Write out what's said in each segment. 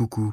Coucou.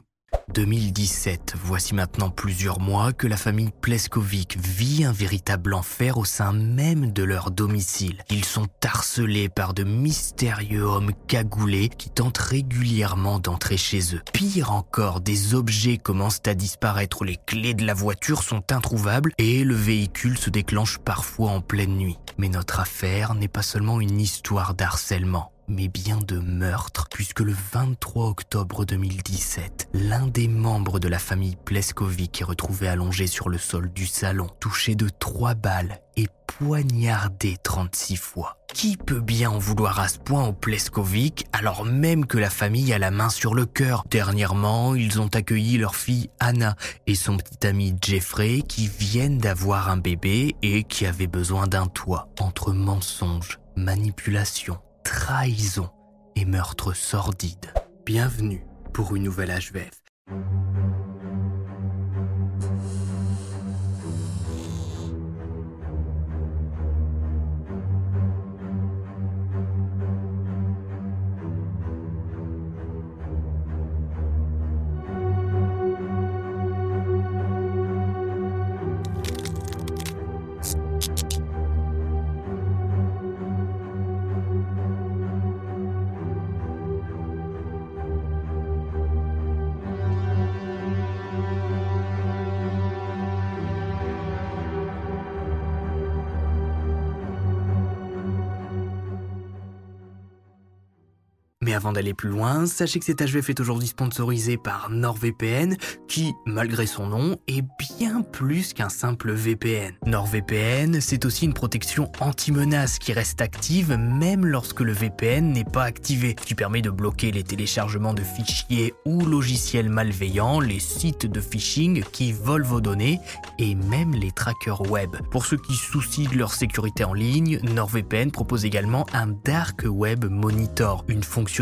2017, voici maintenant plusieurs mois que la famille Pleskovic vit un véritable enfer au sein même de leur domicile. Ils sont harcelés par de mystérieux hommes cagoulés qui tentent régulièrement d'entrer chez eux. Pire encore, des objets commencent à disparaître, les clés de la voiture sont introuvables et le véhicule se déclenche parfois en pleine nuit. Mais notre affaire n'est pas seulement une histoire d'harcèlement mais bien de meurtre, puisque le 23 octobre 2017, l'un des membres de la famille Pleskovic est retrouvé allongé sur le sol du salon, touché de trois balles et poignardé 36 fois. Qui peut bien en vouloir à ce point au Pleskovic alors même que la famille a la main sur le cœur? Dernièrement, ils ont accueilli leur fille Anna et son petit ami Jeffrey qui viennent d'avoir un bébé et qui avaient besoin d'un toit. Entre mensonges, manipulation, trahison et meurtre sordide. Bienvenue pour une nouvelle HVF. Mais avant d'aller plus loin, sachez que cet HVF est aujourd'hui sponsorisé par NordVPN, qui, malgré son nom, est bien plus qu'un simple VPN. NordVPN, c'est aussi une protection anti-menace qui reste active même lorsque le VPN n'est pas activé, qui permet de bloquer les téléchargements de fichiers ou logiciels malveillants, les sites de phishing qui volent vos données et même les trackers web. Pour ceux qui soucient de leur sécurité en ligne, NordVPN propose également un Dark Web Monitor, une fonction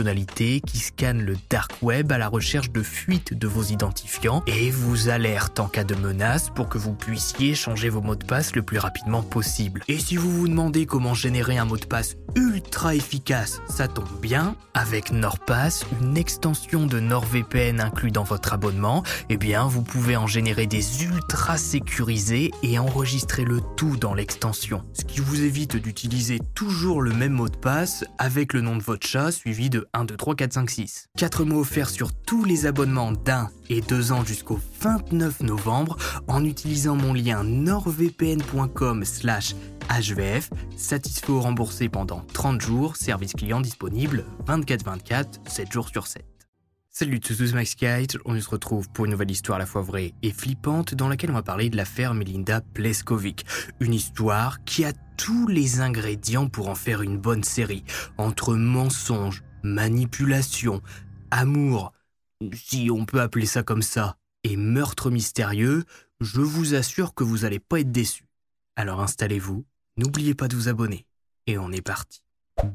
qui scanne le dark web à la recherche de fuites de vos identifiants et vous alerte en cas de menace pour que vous puissiez changer vos mots de passe le plus rapidement possible. Et si vous vous demandez comment générer un mot de passe ultra efficace, ça tombe bien, avec NordPass, une extension de NordVPN inclus dans votre abonnement, eh bien vous pouvez en générer des ultra sécurisés et enregistrer le tout dans l'extension. Ce qui vous évite d'utiliser toujours le même mot de passe avec le nom de votre chat suivi de 1, 2, 3, 4, 5, 6. 4 mots offerts sur tous les abonnements d'un et deux ans jusqu'au 29 novembre en utilisant mon lien nordvpn.com slash HVF, satisfait ou remboursé pendant 30 jours, service client disponible 24-24, 7 jours sur 7. Salut tous, Max Kite, on se retrouve pour une nouvelle histoire à la fois vraie et flippante dans laquelle on va parler de l'affaire Melinda Pleskovic. Une histoire qui a tous les ingrédients pour en faire une bonne série, entre mensonges, manipulation, amour, si on peut appeler ça comme ça, et meurtre mystérieux, je vous assure que vous n'allez pas être déçus. Alors installez-vous, n'oubliez pas de vous abonner, et on est parti.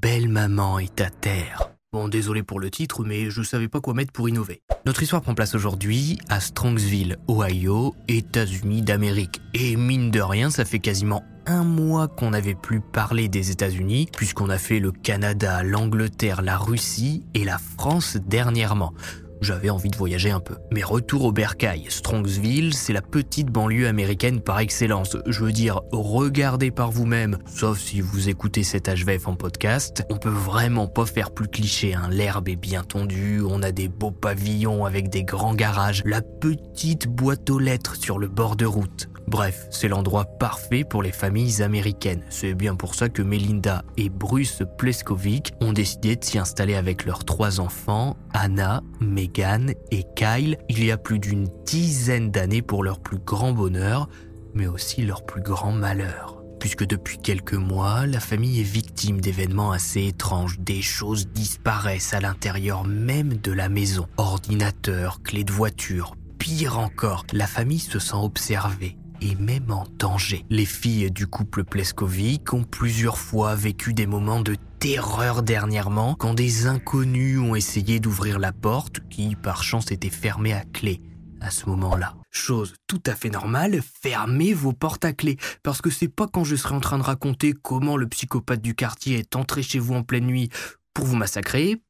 Belle maman est à terre. Bon, désolé pour le titre, mais je savais pas quoi mettre pour innover. Notre histoire prend place aujourd'hui à Strongsville, Ohio, États-Unis d'Amérique. Et mine de rien, ça fait quasiment un mois qu'on n'avait plus parlé des États-Unis, puisqu'on a fait le Canada, l'Angleterre, la Russie et la France dernièrement j'avais envie de voyager un peu. Mais retour au bercail. Strongsville, c'est la petite banlieue américaine par excellence. Je veux dire, regardez par vous-même, sauf si vous écoutez cet HVF en podcast. On peut vraiment pas faire plus cliché, hein. L'herbe est bien tondue, on a des beaux pavillons avec des grands garages, la petite boîte aux lettres sur le bord de route. Bref, c'est l'endroit parfait pour les familles américaines. C'est bien pour ça que Melinda et Bruce Pleskovic ont décidé de s'y installer avec leurs trois enfants, Anna, Megan et Kyle, il y a plus d'une dizaine d'années pour leur plus grand bonheur, mais aussi leur plus grand malheur. puisque depuis quelques mois, la famille est victime d'événements assez étranges. Des choses disparaissent à l'intérieur même de la maison. Ordinateur, clés de voiture. Pire encore, la famille se sent observée et même en danger. Les filles du couple Pleskovic ont plusieurs fois vécu des moments de terreur dernièrement quand des inconnus ont essayé d'ouvrir la porte qui par chance était fermée à clé à ce moment-là. Chose tout à fait normale, fermez vos portes à clé. Parce que c'est pas quand je serai en train de raconter comment le psychopathe du quartier est entré chez vous en pleine nuit pour vous massacrer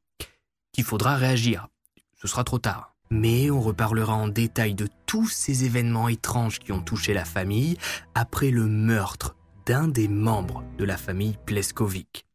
qu'il faudra réagir. Ce sera trop tard. Mais on reparlera en détail de tous ces événements étranges qui ont touché la famille après le meurtre d'un des membres de la famille Pleskovic.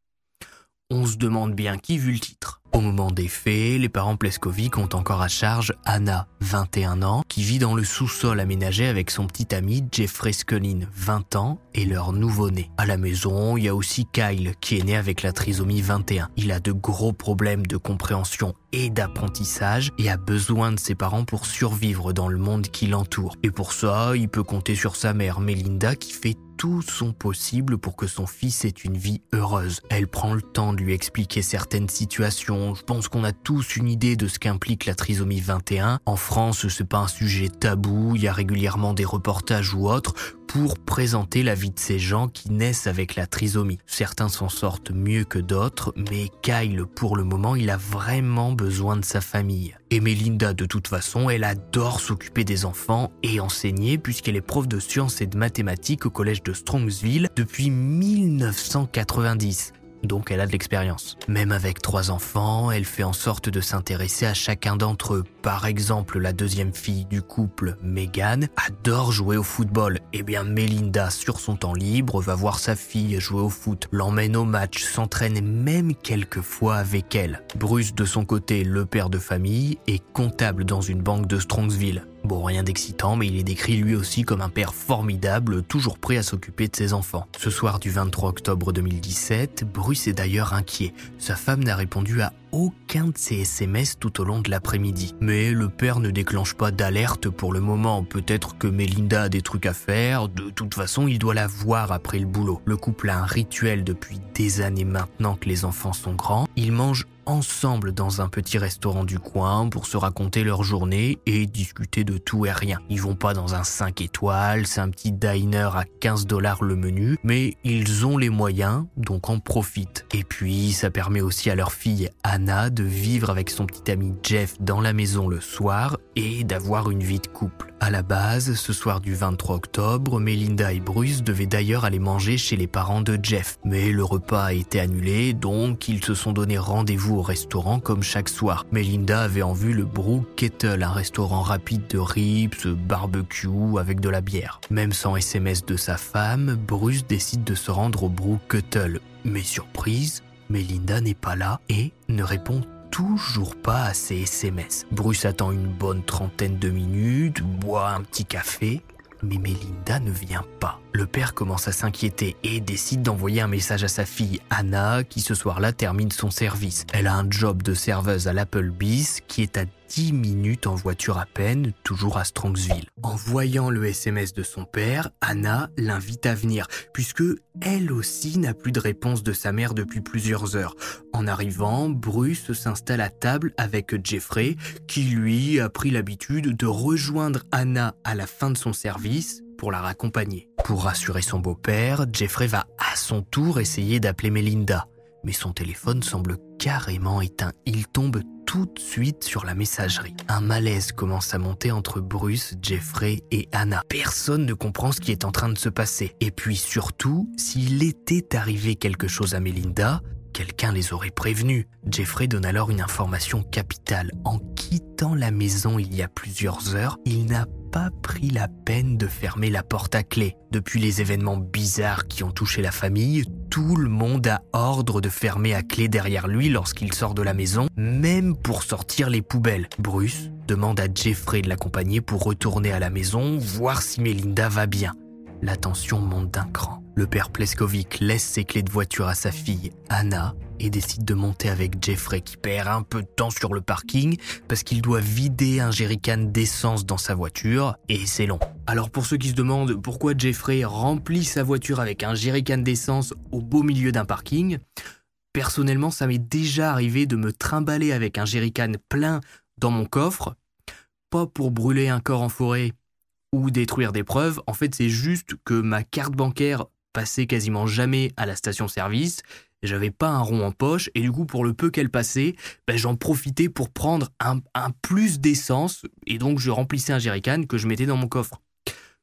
On se demande bien qui vu le titre. Au moment des faits, les parents Pleskovic ont encore à charge Anna, 21 ans, qui vit dans le sous-sol aménagé avec son petit ami Jeffrey Scullin, 20 ans, et leur nouveau-né. À la maison, il y a aussi Kyle, qui est né avec la trisomie 21. Il a de gros problèmes de compréhension et d'apprentissage et a besoin de ses parents pour survivre dans le monde qui l'entoure. Et pour ça, il peut compter sur sa mère, Melinda, qui fait tout son possible pour que son fils ait une vie heureuse. Elle prend le temps de lui expliquer certaines situations. Je pense qu'on a tous une idée de ce qu'implique la trisomie 21. En France, c'est pas un sujet tabou. Il y a régulièrement des reportages ou autres pour présenter la vie de ces gens qui naissent avec la trisomie. Certains s'en sortent mieux que d'autres, mais Kyle, pour le moment, il a vraiment besoin de sa famille. Et Melinda, de toute façon, elle adore s'occuper des enfants et enseigner puisqu'elle est prof de sciences et de mathématiques au collège de Strongsville depuis 1990 donc elle a de l'expérience. Même avec trois enfants, elle fait en sorte de s'intéresser à chacun d'entre eux. Par exemple, la deuxième fille du couple, Megan, adore jouer au football. Eh bien, Melinda, sur son temps libre, va voir sa fille jouer au foot, l'emmène au match, s'entraîne même quelquefois avec elle. Bruce, de son côté, le père de famille, est comptable dans une banque de Strongsville. Bon, rien d'excitant, mais il est décrit lui aussi comme un père formidable, toujours prêt à s'occuper de ses enfants. Ce soir du 23 octobre 2017, Bruce est d'ailleurs inquiet. Sa femme n'a répondu à aucun de ses SMS tout au long de l'après-midi. Mais le père ne déclenche pas d'alerte pour le moment. Peut-être que Melinda a des trucs à faire. De toute façon, il doit la voir après le boulot. Le couple a un rituel depuis des années maintenant que les enfants sont grands. Ils mangent ensemble dans un petit restaurant du coin pour se raconter leur journée et discuter de tout et rien. Ils vont pas dans un 5 étoiles, c'est un petit diner à 15 dollars le menu, mais ils ont les moyens, donc en profitent. Et puis, ça permet aussi à leur fille Anna de vivre avec son petit ami Jeff dans la maison le soir et d'avoir une vie de couple. À la base, ce soir du 23 octobre, Melinda et Bruce devaient d'ailleurs aller manger chez les parents de Jeff. Mais le repas a été annulé, donc ils se sont donné rendez-vous au restaurant comme chaque soir. Melinda avait en vue le Brook Kettle, un restaurant rapide de ribs, barbecue avec de la bière. Même sans SMS de sa femme, Bruce décide de se rendre au Brook Kettle. Mais surprise, Melinda n'est pas là et ne répond toujours pas à ses SMS. Bruce attend une bonne trentaine de minutes, boit un petit café, mais Melinda ne vient pas. Le père commence à s'inquiéter et décide d'envoyer un message à sa fille Anna qui ce soir-là termine son service. Elle a un job de serveuse à l'Applebee's qui est à 10 minutes en voiture à peine, toujours à Strongsville. En voyant le SMS de son père, Anna l'invite à venir, puisque elle aussi n'a plus de réponse de sa mère depuis plusieurs heures. En arrivant, Bruce s'installe à table avec Jeffrey, qui lui a pris l'habitude de rejoindre Anna à la fin de son service pour la raccompagner. Pour rassurer son beau-père, Jeffrey va à son tour essayer d'appeler Melinda. Mais son téléphone semble carrément éteint. Il tombe tout de suite sur la messagerie. Un malaise commence à monter entre Bruce, Jeffrey et Anna. Personne ne comprend ce qui est en train de se passer. Et puis surtout, s'il était arrivé quelque chose à Melinda, quelqu'un les aurait prévenus. Jeffrey donne alors une information capitale. En quittant la maison il y a plusieurs heures, il n'a pas pris la peine de fermer la porte à clé. Depuis les événements bizarres qui ont touché la famille, tout le monde a ordre de fermer à clé derrière lui lorsqu'il sort de la maison, même pour sortir les poubelles. Bruce demande à Jeffrey de l'accompagner pour retourner à la maison, voir si Melinda va bien. La tension monte d'un cran. Le père Pleskovic laisse ses clés de voiture à sa fille, Anna, et décide de monter avec Jeffrey qui perd un peu de temps sur le parking parce qu'il doit vider un jerrycan d'essence dans sa voiture et c'est long. Alors pour ceux qui se demandent pourquoi Jeffrey remplit sa voiture avec un jerrycan d'essence au beau milieu d'un parking, personnellement ça m'est déjà arrivé de me trimballer avec un jerrycan plein dans mon coffre, pas pour brûler un corps en forêt ou détruire des preuves, en fait c'est juste que ma carte bancaire passait quasiment jamais à la station-service j'avais pas un rond en poche et du coup pour le peu qu'elle passait, ben, j'en profitais pour prendre un, plus d'essence et donc je remplissais un jerrycan que je mettais dans mon coffre.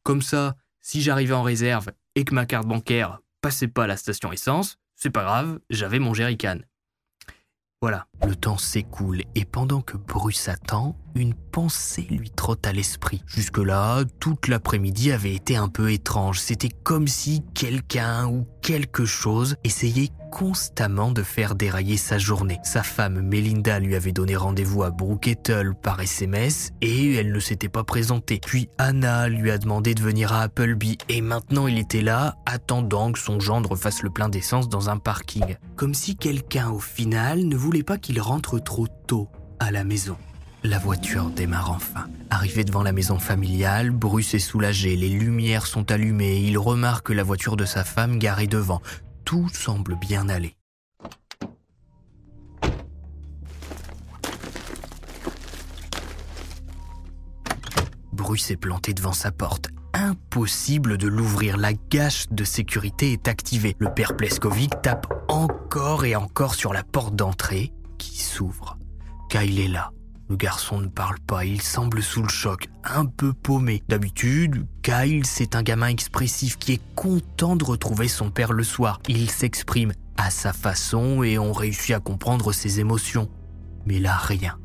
Comme ça, si j'arrivais en réserve et que ma carte bancaire passait pas à la station essence, c'est pas grave, j'avais mon jerrycan. Voilà. Le temps s'écoule et pendant que Bruce attend, une pensée lui trotte à l'esprit. Jusque-là, toute l'après-midi avait été un peu étrange. C'était comme si quelqu'un ou quelque chose essayait constamment de faire dérailler sa journée. Sa femme Melinda lui avait donné rendez-vous à Brookettle par SMS et elle ne s'était pas présentée. Puis Anna lui a demandé de venir à Appleby et maintenant il était là attendant que son gendre fasse le plein d'essence dans un parking. Comme si quelqu'un au final ne voulait pas qu'il rentre trop tôt à la maison. La voiture démarre enfin. Arrivé devant la maison familiale, Bruce est soulagé, les lumières sont allumées, il remarque la voiture de sa femme garée devant. Tout semble bien aller. Bruce est planté devant sa porte. Impossible de l'ouvrir, la gâche de sécurité est activée. Le père Pleskovic tape encore et encore sur la porte d'entrée qui s'ouvre. Kyle est là, le garçon ne parle pas, il semble sous le choc, un peu paumé. D'habitude, Kyle, c'est un gamin expressif qui est content de retrouver son père le soir. Il s'exprime à sa façon et on réussit à comprendre ses émotions. Mais là, rien.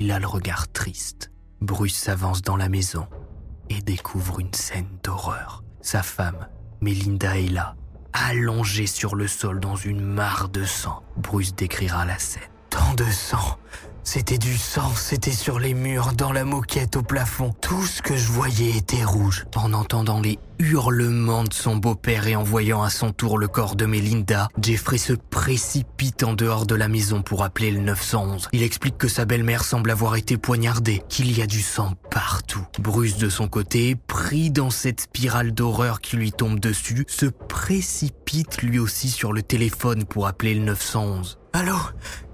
Il a le regard triste. Bruce s'avance dans la maison et découvre une scène d'horreur. Sa femme, Melinda, est là, allongée sur le sol dans une mare de sang. Bruce décrira la scène. Tant de sang c'était du sang, c'était sur les murs, dans la moquette, au plafond. Tout ce que je voyais était rouge. En entendant les hurlements de son beau-père et en voyant à son tour le corps de Melinda, Jeffrey se précipite en dehors de la maison pour appeler le 911. Il explique que sa belle-mère semble avoir été poignardée, qu'il y a du sang partout. Bruce de son côté, pris dans cette spirale d'horreur qui lui tombe dessus, se précipite lui aussi sur le téléphone pour appeler le 911. Allô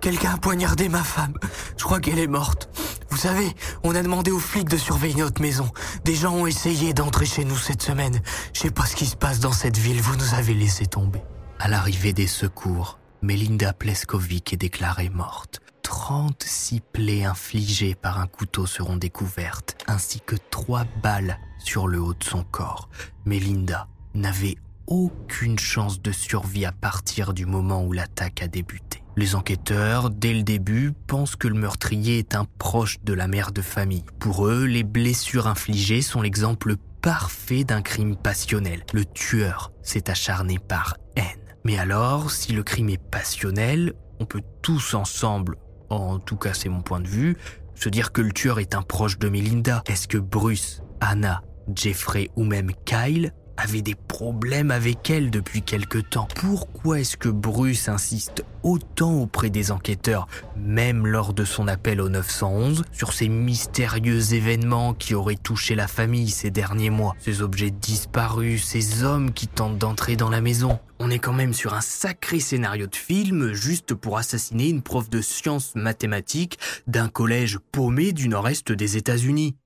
Quelqu'un a poignardé ma femme. Je crois qu'elle est morte. Vous savez, on a demandé aux flics de surveiller notre maison. Des gens ont essayé d'entrer chez nous cette semaine. Je sais pas ce qui se passe dans cette ville, vous nous avez laissé tomber. À l'arrivée des secours, Melinda Pleskovic est déclarée morte. 36 plaies infligées par un couteau seront découvertes, ainsi que trois balles sur le haut de son corps. Melinda n'avait aucune chance de survie à partir du moment où l'attaque a débuté. Les enquêteurs, dès le début, pensent que le meurtrier est un proche de la mère de famille. Pour eux, les blessures infligées sont l'exemple parfait d'un crime passionnel. Le tueur s'est acharné par haine. Mais alors, si le crime est passionnel, on peut tous ensemble, en tout cas c'est mon point de vue, se dire que le tueur est un proche de Melinda. Est-ce que Bruce, Anna, Jeffrey ou même Kyle avait des problèmes avec elle depuis quelque temps. Pourquoi est-ce que Bruce insiste autant auprès des enquêteurs, même lors de son appel au 911, sur ces mystérieux événements qui auraient touché la famille ces derniers mois Ces objets disparus, ces hommes qui tentent d'entrer dans la maison? On est quand même sur un sacré scénario de film juste pour assassiner une prof de sciences mathématiques d'un collège paumé du nord-est des États-Unis.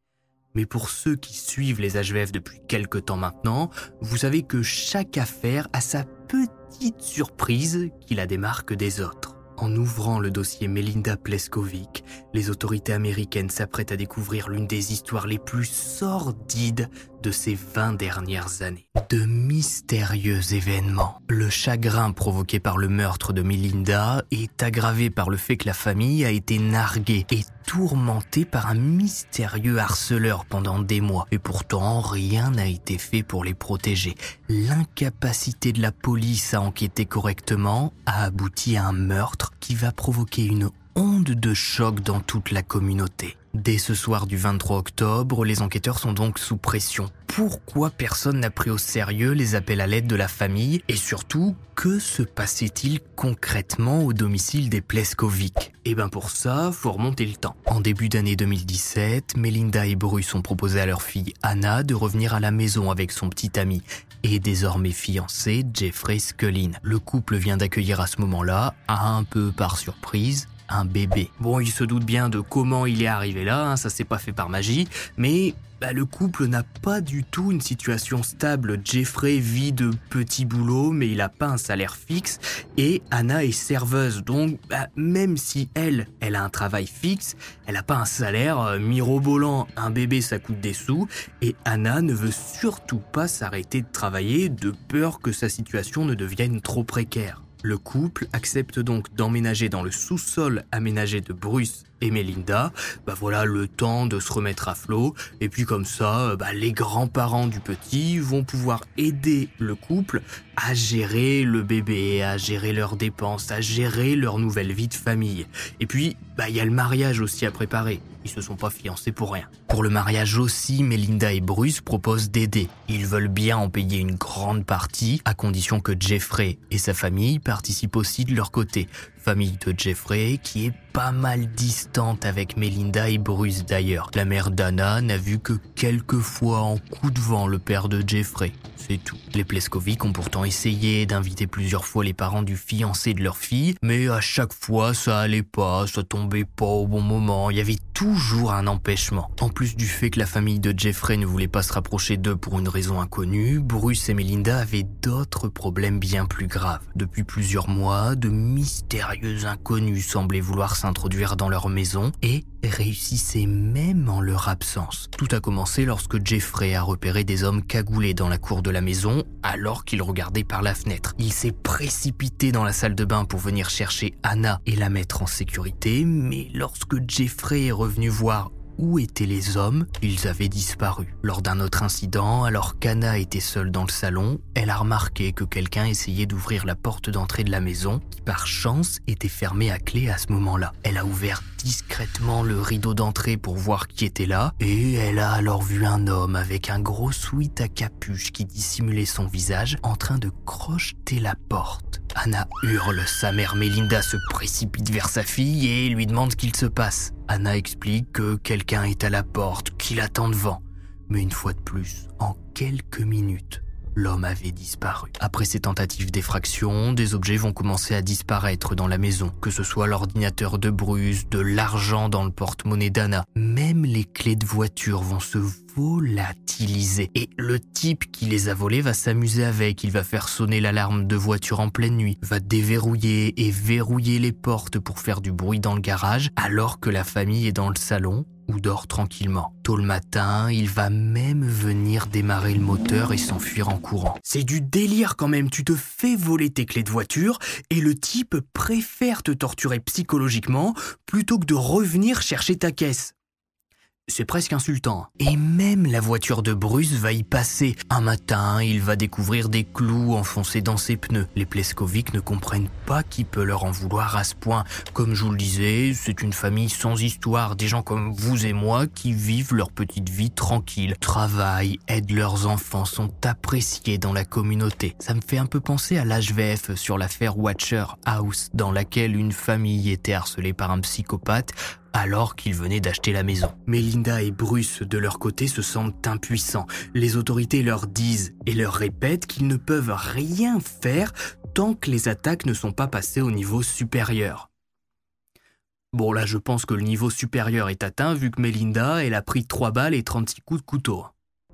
Mais pour ceux qui suivent les HVF depuis quelque temps maintenant, vous savez que chaque affaire a sa petite surprise qui la démarque des autres. En ouvrant le dossier Melinda Pleskovic, les autorités américaines s'apprêtent à découvrir l'une des histoires les plus sordides de ces 20 dernières années. De mystérieux événements. Le chagrin provoqué par le meurtre de Melinda est aggravé par le fait que la famille a été narguée et tourmentée par un mystérieux harceleur pendant des mois. Et pourtant, rien n'a été fait pour les protéger. L'incapacité de la police à enquêter correctement a abouti à un meurtre qui va provoquer une onde de choc dans toute la communauté. Dès ce soir du 23 octobre, les enquêteurs sont donc sous pression. Pourquoi personne n'a pris au sérieux les appels à l'aide de la famille et surtout, que se passait-il concrètement au domicile des Pleskovic? Eh bien pour ça, faut remonter le temps. En début d'année 2017, Melinda et Bruce ont proposé à leur fille Anna de revenir à la maison avec son petit ami et désormais fiancé Jeffrey Scullin. Le couple vient d'accueillir à ce moment-là, un peu par surprise, un bébé. Bon, il se doute bien de comment il est arrivé là, hein, ça s'est pas fait par magie, mais bah, le couple n'a pas du tout une situation stable. Jeffrey vit de petits boulots, mais il n'a pas un salaire fixe, et Anna est serveuse, donc bah, même si elle, elle a un travail fixe, elle n'a pas un salaire euh, mirobolant. Un bébé, ça coûte des sous, et Anna ne veut surtout pas s'arrêter de travailler de peur que sa situation ne devienne trop précaire. Le couple accepte donc d'emménager dans le sous-sol aménagé de Bruce et Melinda, bah voilà le temps de se remettre à flot. Et puis comme ça, bah les grands-parents du petit vont pouvoir aider le couple à gérer le bébé, à gérer leurs dépenses, à gérer leur nouvelle vie de famille. Et puis, bah il y a le mariage aussi à préparer. Ils se sont pas fiancés pour rien. Pour le mariage aussi, Melinda et Bruce proposent d'aider. Ils veulent bien en payer une grande partie, à condition que Jeffrey et sa famille participent aussi de leur côté famille de Jeffrey qui est pas mal distante avec Melinda et Bruce d'ailleurs. La mère d'Anna n'a vu que quelques fois en coup de vent le père de Jeffrey. C'est tout. Les Pleskovic ont pourtant essayé d'inviter plusieurs fois les parents du fiancé de leur fille, mais à chaque fois ça allait pas, ça tombait pas au bon moment, il y avait toujours un empêchement. En plus du fait que la famille de Jeffrey ne voulait pas se rapprocher d'eux pour une raison inconnue, Bruce et Melinda avaient d'autres problèmes bien plus graves. Depuis plusieurs mois, de mystérieux inconnus semblaient vouloir s'introduire dans leur maison et réussissaient même en leur absence. Tout a commencé lorsque Jeffrey a repéré des hommes cagoulés dans la cour de la maison alors qu'il regardait par la fenêtre. Il s'est précipité dans la salle de bain pour venir chercher Anna et la mettre en sécurité, mais lorsque Jeffrey est revenu voir où étaient les hommes? Ils avaient disparu. Lors d'un autre incident, alors qu'Anna était seule dans le salon, elle a remarqué que quelqu'un essayait d'ouvrir la porte d'entrée de la maison, qui par chance était fermée à clé à ce moment-là. Elle a ouvert discrètement le rideau d'entrée pour voir qui était là, et elle a alors vu un homme avec un gros sweat à capuche qui dissimulait son visage en train de crocheter la porte. Anna hurle, sa mère Melinda se précipite vers sa fille et lui demande qu'il se passe. Anna explique que quelqu'un est à la porte, qu'il attend devant. Mais une fois de plus, en quelques minutes, l'homme avait disparu. Après ces tentatives d'effraction, des objets vont commencer à disparaître dans la maison, que ce soit l'ordinateur de Bruce, de l'argent dans le porte-monnaie d'Anna, même les clés de voiture vont se volatiliser. Et le type qui les a volés va s'amuser avec, il va faire sonner l'alarme de voiture en pleine nuit, va déverrouiller et verrouiller les portes pour faire du bruit dans le garage, alors que la famille est dans le salon ou dort tranquillement. Tôt le matin, il va même venir démarrer le moteur et s'enfuir en courant. C'est du délire quand même, tu te fais voler tes clés de voiture et le type préfère te torturer psychologiquement plutôt que de revenir chercher ta caisse. C'est presque insultant. Et même la voiture de Bruce va y passer. Un matin, il va découvrir des clous enfoncés dans ses pneus. Les Pleskovic ne comprennent pas qui peut leur en vouloir à ce point. Comme je vous le disais, c'est une famille sans histoire, des gens comme vous et moi qui vivent leur petite vie tranquille, travaillent, aident leurs enfants, sont appréciés dans la communauté. Ça me fait un peu penser à l'HVF sur l'affaire Watcher House, dans laquelle une famille était harcelée par un psychopathe alors qu'ils venaient d'acheter la maison. Melinda et Bruce, de leur côté, se sentent impuissants. Les autorités leur disent et leur répètent qu'ils ne peuvent rien faire tant que les attaques ne sont pas passées au niveau supérieur. Bon là je pense que le niveau supérieur est atteint vu que Melinda, elle a pris 3 balles et 36 coups de couteau.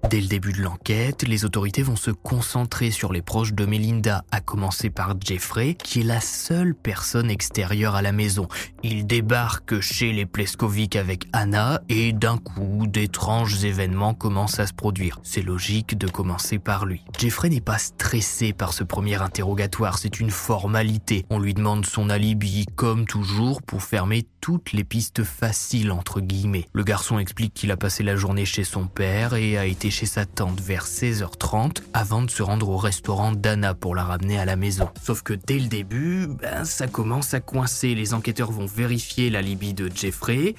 Dès le début de l'enquête, les autorités vont se concentrer sur les proches de Melinda, à commencer par Jeffrey, qui est la seule personne extérieure à la maison. Il débarque chez les Pleskovic avec Anna et d'un coup, d'étranges événements commencent à se produire. C'est logique de commencer par lui. Jeffrey n'est pas stressé par ce premier interrogatoire, c'est une formalité. On lui demande son alibi, comme toujours, pour fermer toutes les pistes faciles entre guillemets. Le garçon explique qu'il a passé la journée chez son père et a été chez sa tante vers 16h30 avant de se rendre au restaurant d'Anna pour la ramener à la maison. Sauf que dès le début, ben, ça commence à coincer. Les enquêteurs vont vérifier la libye de Jeffrey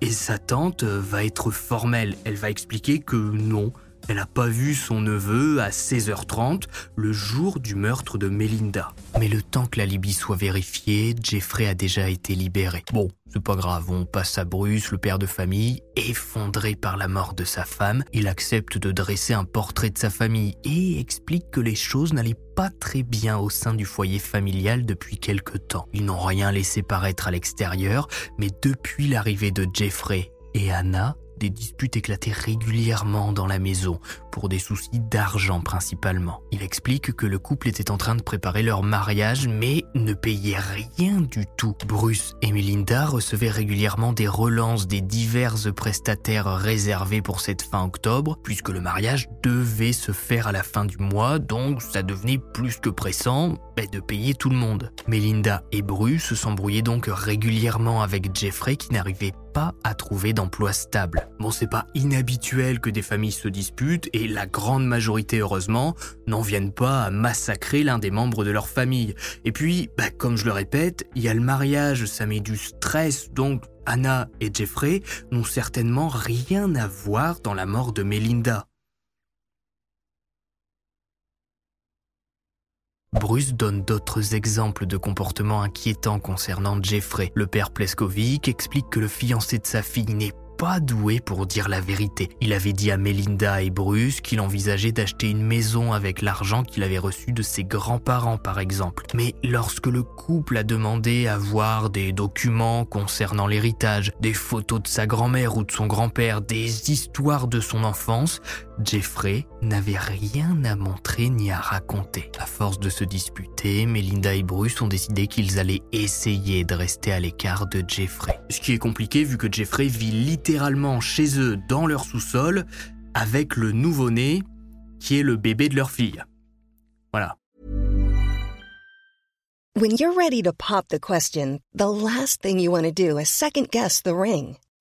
Et sa tante va être formelle, elle va expliquer que non, elle n'a pas vu son neveu à 16h30, le jour du meurtre de Melinda. Mais le temps que la Libye soit vérifiée, Jeffrey a déjà été libéré. Bon, c'est pas grave, on passe à Bruce, le père de famille, effondré par la mort de sa femme. Il accepte de dresser un portrait de sa famille et explique que les choses n'allaient pas très bien au sein du foyer familial depuis quelque temps. Ils n'ont rien laissé paraître à l'extérieur, mais depuis l'arrivée de Jeffrey et Anna, des disputes éclataient régulièrement dans la maison, pour des soucis d'argent principalement. Il explique que le couple était en train de préparer leur mariage, mais ne payait rien du tout. Bruce et Melinda recevaient régulièrement des relances des divers prestataires réservés pour cette fin octobre, puisque le mariage devait se faire à la fin du mois, donc ça devenait plus que pressant ben, de payer tout le monde. Melinda et Bruce s'embrouillaient donc régulièrement avec Jeffrey qui n'arrivait à trouver d'emploi stable. Bon, c'est pas inhabituel que des familles se disputent et la grande majorité, heureusement, n'en viennent pas à massacrer l'un des membres de leur famille. Et puis, bah, comme je le répète, il y a le mariage, ça met du stress, donc Anna et Jeffrey n'ont certainement rien à voir dans la mort de Melinda. Bruce donne d'autres exemples de comportements inquiétants concernant Jeffrey. Le père Pleskovic explique que le fiancé de sa fille n'est pas doué pour dire la vérité. Il avait dit à Melinda et Bruce qu'il envisageait d'acheter une maison avec l'argent qu'il avait reçu de ses grands-parents par exemple. Mais lorsque le couple a demandé à voir des documents concernant l'héritage, des photos de sa grand-mère ou de son grand-père, des histoires de son enfance, Jeffrey n'avait rien à montrer ni à raconter. À force de se disputer, Melinda et Bruce ont décidé qu'ils allaient essayer de rester à l'écart de Jeffrey. Ce qui est compliqué vu que Jeffrey vit littéralement chez eux dans leur sous-sol avec le nouveau-né qui est le bébé de leur fille. Voilà. When you're ready to pop the question, the last thing you want to do is second guess the ring.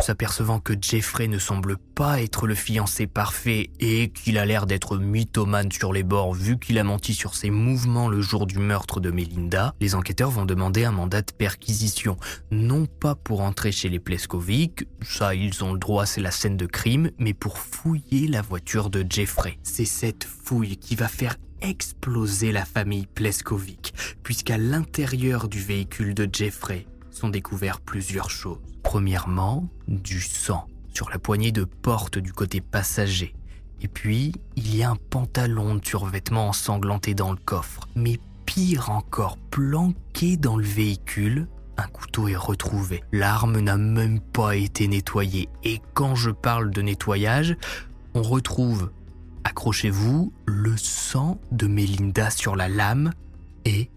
S'apercevant que Jeffrey ne semble pas être le fiancé parfait et qu'il a l'air d'être mythomane sur les bords vu qu'il a menti sur ses mouvements le jour du meurtre de Melinda, les enquêteurs vont demander un mandat de perquisition. Non pas pour entrer chez les Pleskovic, ça ils ont le droit, c'est la scène de crime, mais pour fouiller la voiture de Jeffrey. C'est cette fouille qui va faire exploser la famille Pleskovic, puisqu'à l'intérieur du véhicule de Jeffrey sont découverts plusieurs choses. Premièrement, du sang sur la poignée de porte du côté passager. Et puis, il y a un pantalon de survêtement ensanglanté dans le coffre. Mais pire encore, planqué dans le véhicule, un couteau est retrouvé. L'arme n'a même pas été nettoyée. Et quand je parle de nettoyage, on retrouve, accrochez-vous, le sang de Melinda sur la lame et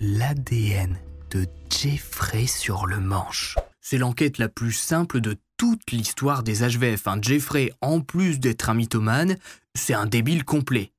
l'ADN de Jeffrey sur le manche. C'est l'enquête la plus simple de toute l'histoire des HVF. Un Jeffrey, en plus d'être un mythomane, c'est un débile complet.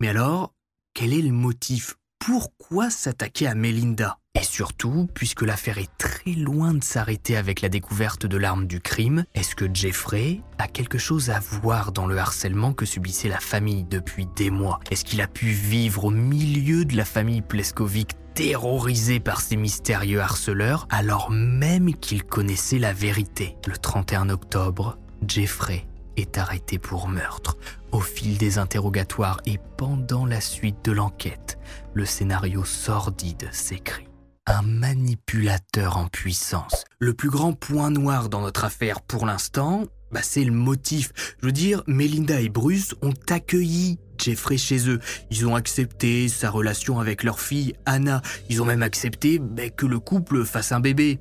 Mais alors, quel est le motif? Pourquoi s'attaquer à Melinda? Et surtout, puisque l'affaire est très loin de s'arrêter avec la découverte de l'arme du crime, est-ce que Jeffrey a quelque chose à voir dans le harcèlement que subissait la famille depuis des mois? Est-ce qu'il a pu vivre au milieu de la famille Pleskovic terrorisé par ces mystérieux harceleurs alors même qu'il connaissait la vérité. Le 31 octobre, Jeffrey est arrêté pour meurtre. Au fil des interrogatoires et pendant la suite de l'enquête, le scénario sordide s'écrit. Un manipulateur en puissance. Le plus grand point noir dans notre affaire pour l'instant, bah c'est le motif. Je veux dire, Melinda et Bruce ont accueilli Jeffrey chez eux. Ils ont accepté sa relation avec leur fille Anna. Ils ont même accepté bah, que le couple fasse un bébé.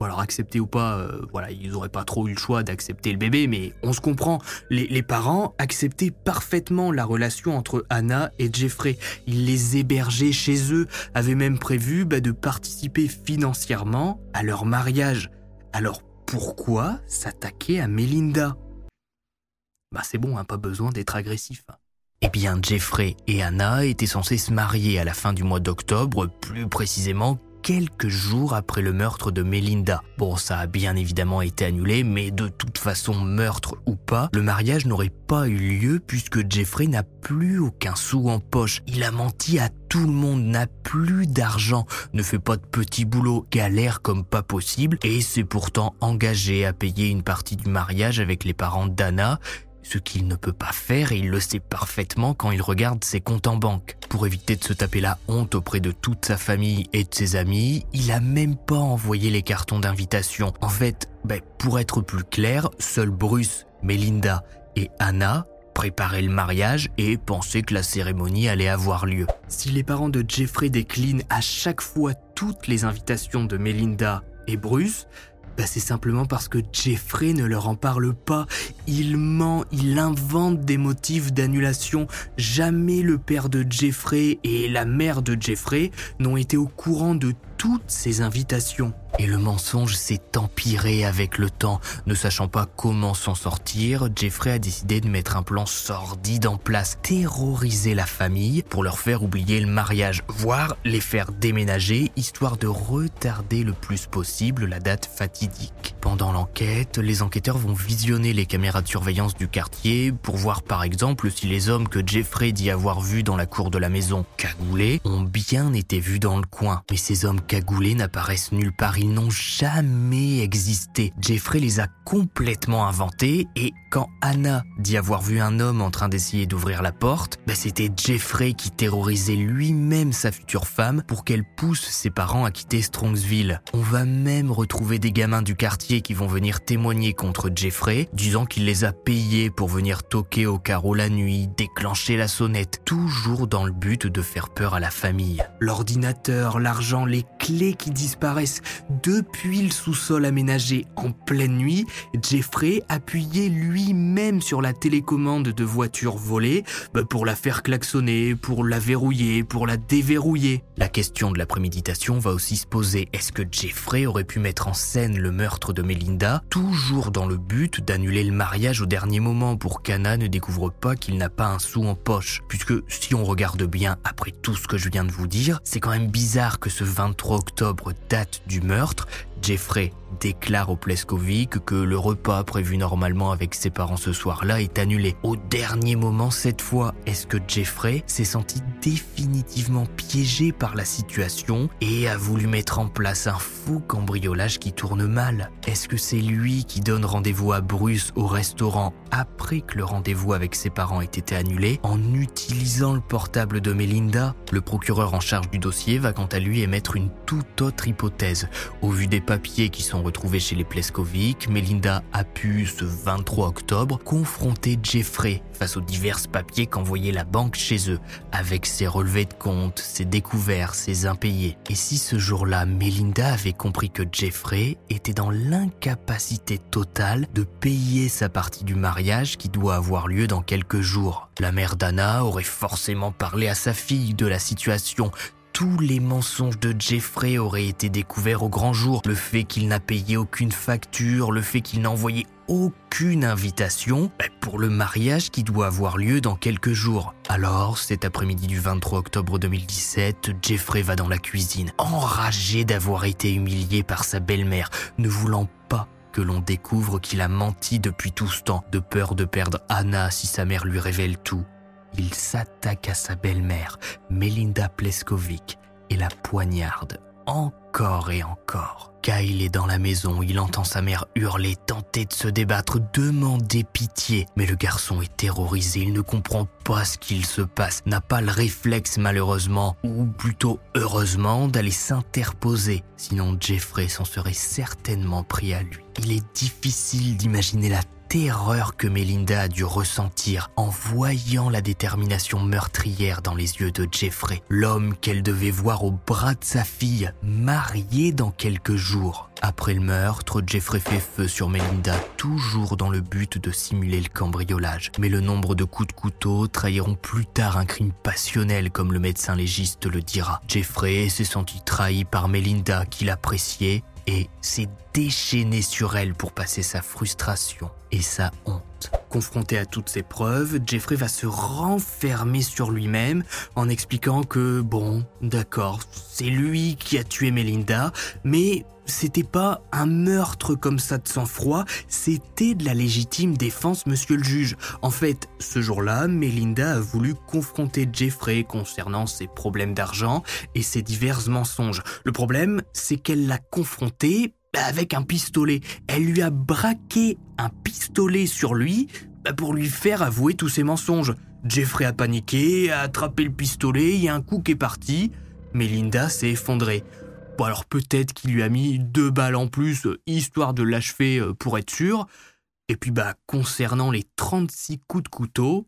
Bon alors accepter ou pas, euh, voilà, ils n'auraient pas trop eu le choix d'accepter le bébé, mais on se comprend. Les, les, parents acceptaient parfaitement la relation entre Anna et Jeffrey. Ils les hébergeaient chez eux, avaient même prévu bah, de participer financièrement à leur mariage. Alors pourquoi s'attaquer à Melinda? Bah c'est bon, hein, pas besoin d'être agressif. Eh bien, Jeffrey et Anna étaient censés se marier à la fin du mois d'octobre, plus précisément quelques jours après le meurtre de Melinda. Bon, ça a bien évidemment été annulé, mais de toute façon, meurtre ou pas, le mariage n'aurait pas eu lieu puisque Jeffrey n'a plus aucun sou en poche. Il a menti à tout le monde, n'a plus d'argent, ne fait pas de petits boulots, galère comme pas possible et s'est pourtant engagé à payer une partie du mariage avec les parents d'Anna ce qu'il ne peut pas faire et il le sait parfaitement quand il regarde ses comptes en banque. Pour éviter de se taper la honte auprès de toute sa famille et de ses amis, il a même pas envoyé les cartons d'invitation. En fait, ben, pour être plus clair, seuls Bruce, Melinda et Anna préparaient le mariage et pensaient que la cérémonie allait avoir lieu. Si les parents de Jeffrey déclinent à chaque fois toutes les invitations de Melinda et Bruce, bah, c'est simplement parce que Jeffrey ne leur en parle pas. Il ment, il invente des motifs d'annulation. Jamais le père de Jeffrey et la mère de Jeffrey n'ont été au courant de toutes ces invitations. Et le mensonge s'est empiré avec le temps. Ne sachant pas comment s'en sortir, Jeffrey a décidé de mettre un plan sordide en place, terroriser la famille pour leur faire oublier le mariage, voire les faire déménager, histoire de retarder le plus possible la date fatidique. Pendant l'enquête, les enquêteurs vont visionner les caméras de surveillance du quartier pour voir par exemple si les hommes que Jeffrey dit avoir vus dans la cour de la maison cagoulés ont bien été vus dans le coin. Mais ces hommes cagoulés n'apparaissent nulle part, ils n'ont jamais existé. Jeffrey les a complètement inventés et quand Anna dit avoir vu un homme en train d'essayer d'ouvrir la porte, bah, c'était Jeffrey qui terrorisait lui-même sa future femme pour qu'elle pousse ses parents à quitter Strongsville. On va même retrouver des gamins du quartier qui vont venir témoigner contre Jeffrey, disant qu'il les a payés pour venir toquer au carreau la nuit, déclencher la sonnette, toujours dans le but de faire peur à la famille. L'ordinateur, l'argent, les clés qui disparaissent depuis le sous-sol aménagé en pleine nuit, Jeffrey appuyait lui même sur la télécommande de voiture volée bah, pour la faire klaxonner, pour la verrouiller, pour la déverrouiller. La question de la préméditation va aussi se poser. Est-ce que Jeffrey aurait pu mettre en scène le meurtre de Melinda, toujours dans le but d'annuler le mariage au dernier moment pour qu'Anna ne découvre pas qu'il n'a pas un sou en poche? Puisque si on regarde bien après tout ce que je viens de vous dire, c'est quand même bizarre que ce 23 octobre date du meurtre, Jeffrey déclare au Pleskovic que le repas prévu normalement avec ses parents ce soir-là est annulé. Au dernier moment cette fois, est-ce que Jeffrey s'est senti définitivement piégé par la situation et a voulu mettre en place un faux cambriolage qui tourne mal? Est-ce que c'est lui qui donne rendez-vous à Bruce au restaurant après que le rendez-vous avec ses parents ait été annulé? En utilisant le portable de Melinda Le procureur en charge du dossier va quant à lui émettre une toute autre hypothèse. Au vu des qui sont retrouvés chez les Pleskovic, Melinda a pu, ce 23 octobre, confronter Jeffrey face aux divers papiers qu'envoyait la banque chez eux, avec ses relevés de compte, ses découverts, ses impayés. Et si ce jour-là, Melinda avait compris que Jeffrey était dans l'incapacité totale de payer sa partie du mariage qui doit avoir lieu dans quelques jours, la mère d'Anna aurait forcément parlé à sa fille de la situation tous les mensonges de Jeffrey auraient été découverts au grand jour. Le fait qu'il n'a payé aucune facture, le fait qu'il n'a envoyé aucune invitation ben, pour le mariage qui doit avoir lieu dans quelques jours. Alors, cet après-midi du 23 octobre 2017, Jeffrey va dans la cuisine, enragé d'avoir été humilié par sa belle-mère, ne voulant pas que l'on découvre qu'il a menti depuis tout ce temps, de peur de perdre Anna si sa mère lui révèle tout il s'attaque à sa belle-mère, Melinda Pleskovic, et la poignarde encore et encore. Kyle est dans la maison, il entend sa mère hurler, tenter de se débattre, demander pitié. Mais le garçon est terrorisé, il ne comprend pas ce qu'il se passe, n'a pas le réflexe malheureusement, ou plutôt heureusement, d'aller s'interposer. Sinon Jeffrey s'en serait certainement pris à lui. Il est difficile d'imaginer la terreur que Melinda a dû ressentir en voyant la détermination meurtrière dans les yeux de Jeffrey, l'homme qu'elle devait voir au bras de sa fille, mariée dans quelques jours. Après le meurtre, Jeffrey fait feu sur Melinda, toujours dans le but de simuler le cambriolage. Mais le nombre de coups de couteau trahiront plus tard un crime passionnel, comme le médecin légiste le dira. Jeffrey s'est senti trahi par Melinda, qu'il appréciait, et s'est déchaîné sur elle pour passer sa frustration et sa honte. Confronté à toutes ces preuves, Jeffrey va se renfermer sur lui-même en expliquant que, bon, d'accord, c'est lui qui a tué Melinda, mais c'était pas un meurtre comme ça de sang-froid, c'était de la légitime défense, monsieur le juge. En fait, ce jour-là, Melinda a voulu confronter Jeffrey concernant ses problèmes d'argent et ses divers mensonges. Le problème, c'est qu'elle l'a confronté avec un pistolet. Elle lui a braqué un pistolet sur lui bah, pour lui faire avouer tous ses mensonges. Jeffrey a paniqué, a attrapé le pistolet, il y a un coup qui est parti. Melinda s'est effondrée. Bon alors peut-être qu'il lui a mis deux balles en plus, histoire de l'achever euh, pour être sûr. Et puis bah concernant les 36 coups de couteau,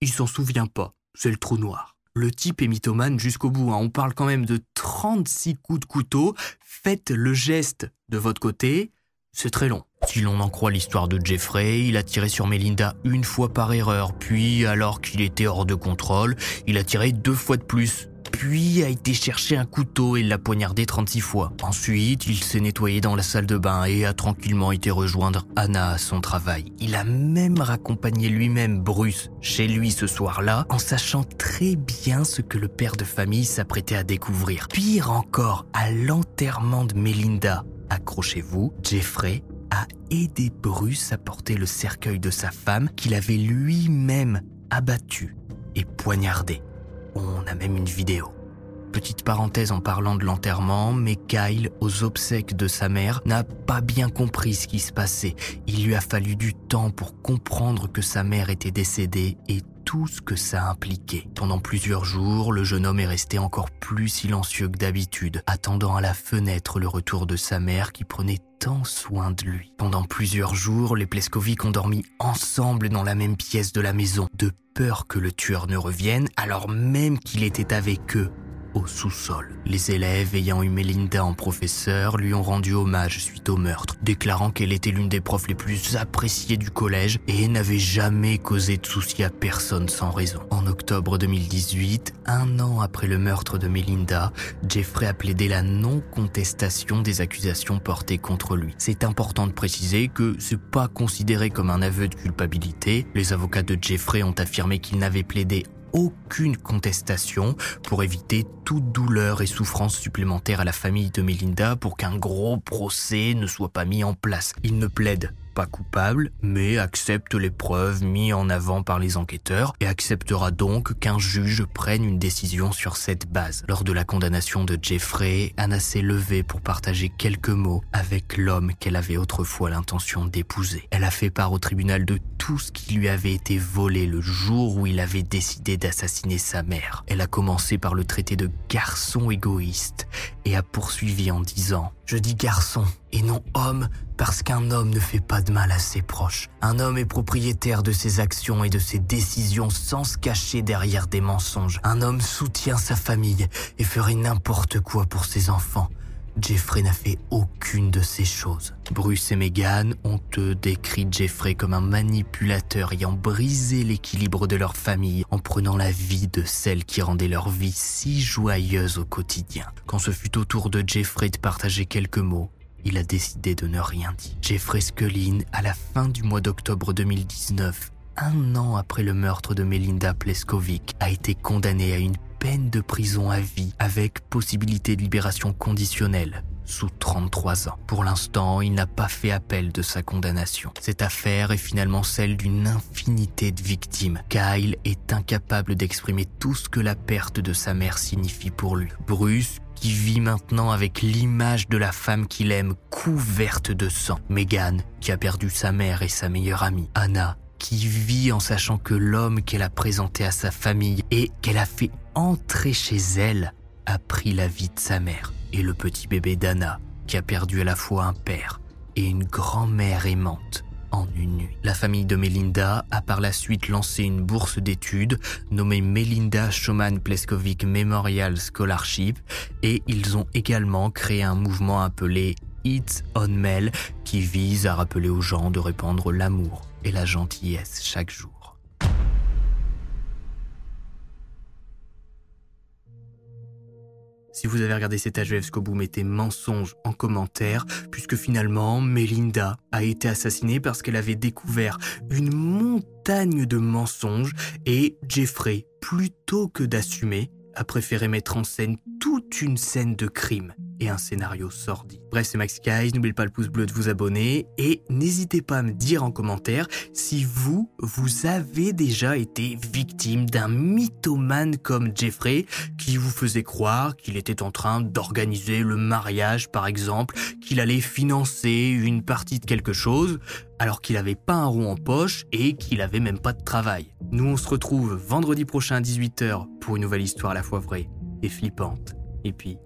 il s'en souvient pas, c'est le trou noir. Le type est mythomane jusqu'au bout, hein. on parle quand même de 36 coups de couteau, faites le geste de votre côté, c'est très long. Si l'on en croit l'histoire de Jeffrey, il a tiré sur Melinda une fois par erreur, puis alors qu'il était hors de contrôle, il a tiré deux fois de plus. Puis a été chercher un couteau et l'a poignardé 36 fois. Ensuite, il s'est nettoyé dans la salle de bain et a tranquillement été rejoindre Anna à son travail. Il a même raccompagné lui-même Bruce chez lui ce soir-là en sachant très bien ce que le père de famille s'apprêtait à découvrir. Pire encore, à l'enterrement de Melinda, accrochez-vous, Jeffrey a aidé Bruce à porter le cercueil de sa femme qu'il avait lui-même abattu et poignardé. On a même une vidéo. Petite parenthèse en parlant de l'enterrement, mais Kyle, aux obsèques de sa mère, n'a pas bien compris ce qui se passait. Il lui a fallu du temps pour comprendre que sa mère était décédée et tout ce que ça impliquait. Pendant plusieurs jours, le jeune homme est resté encore plus silencieux que d'habitude, attendant à la fenêtre le retour de sa mère qui prenait tant soin de lui. Pendant plusieurs jours, les Pleskovic ont dormi ensemble dans la même pièce de la maison, de peur que le tueur ne revienne, alors même qu'il était avec eux au sous-sol. Les élèves ayant eu Melinda en professeur lui ont rendu hommage suite au meurtre, déclarant qu'elle était l'une des profs les plus appréciées du collège et n'avait jamais causé de soucis à personne sans raison. En octobre 2018, un an après le meurtre de Melinda, Jeffrey a plaidé la non-contestation des accusations portées contre lui. C'est important de préciser que c'est pas considéré comme un aveu de culpabilité. Les avocats de Jeffrey ont affirmé qu'il n'avait plaidé aucune contestation pour éviter toute douleur et souffrance supplémentaire à la famille de Melinda pour qu'un gros procès ne soit pas mis en place. Il ne plaide pas coupable, mais accepte les preuves mises en avant par les enquêteurs et acceptera donc qu'un juge prenne une décision sur cette base. Lors de la condamnation de Jeffrey, Anna s'est levée pour partager quelques mots avec l'homme qu'elle avait autrefois l'intention d'épouser. Elle a fait part au tribunal de tout ce qui lui avait été volé le jour où il avait décidé d'assassiner sa mère. Elle a commencé par le traiter de garçon égoïste et a poursuivi en disant ⁇ Je dis garçon et non homme parce qu'un homme ne fait pas de mal à ses proches. Un homme est propriétaire de ses actions et de ses décisions sans se cacher derrière des mensonges. Un homme soutient sa famille et ferait n'importe quoi pour ses enfants. Jeffrey n'a fait aucune de ces choses. Bruce et Megan ont eux décrit Jeffrey comme un manipulateur ayant brisé l'équilibre de leur famille en prenant la vie de celle qui rendait leur vie si joyeuse au quotidien. Quand ce fut au tour de Jeffrey de partager quelques mots, il a décidé de ne rien dire. Jeffrey Scullin, à la fin du mois d'octobre 2019, un an après le meurtre de Melinda Pleskovic, a été condamné à une peine de prison à vie avec possibilité de libération conditionnelle sous 33 ans. Pour l'instant, il n'a pas fait appel de sa condamnation. Cette affaire est finalement celle d'une infinité de victimes. Kyle est incapable d'exprimer tout ce que la perte de sa mère signifie pour lui. Bruce qui vit maintenant avec l'image de la femme qu'il aime couverte de sang. Megan, qui a perdu sa mère et sa meilleure amie. Anna, qui vit en sachant que l'homme qu'elle a présenté à sa famille et qu'elle a fait entrer chez elle a pris la vie de sa mère. Et le petit bébé d'Anna, qui a perdu à la fois un père et une grand-mère aimante en une. La famille de Melinda a par la suite lancé une bourse d'études nommée Melinda Schumann Pleskovic Memorial Scholarship et ils ont également créé un mouvement appelé It's on Mail qui vise à rappeler aux gens de répandre l'amour et la gentillesse chaque jour. Si vous avez regardé cet HVF jusqu'au bout, mettez mensonge en commentaire, puisque finalement, Melinda a été assassinée parce qu'elle avait découvert une montagne de mensonges et Jeffrey, plutôt que d'assumer, a préféré mettre en scène toute une scène de crime et un scénario sordide. Bref, c'est Max Guys, n'oubliez pas le pouce bleu de vous abonner et n'hésitez pas à me dire en commentaire si vous, vous avez déjà été victime d'un mythomane comme Jeffrey qui vous faisait croire qu'il était en train d'organiser le mariage par exemple, qu'il allait financer une partie de quelque chose alors qu'il n'avait pas un rond en poche et qu'il avait même pas de travail. Nous on se retrouve vendredi prochain à 18h pour une nouvelle histoire à la fois vraie et flippante. Et puis,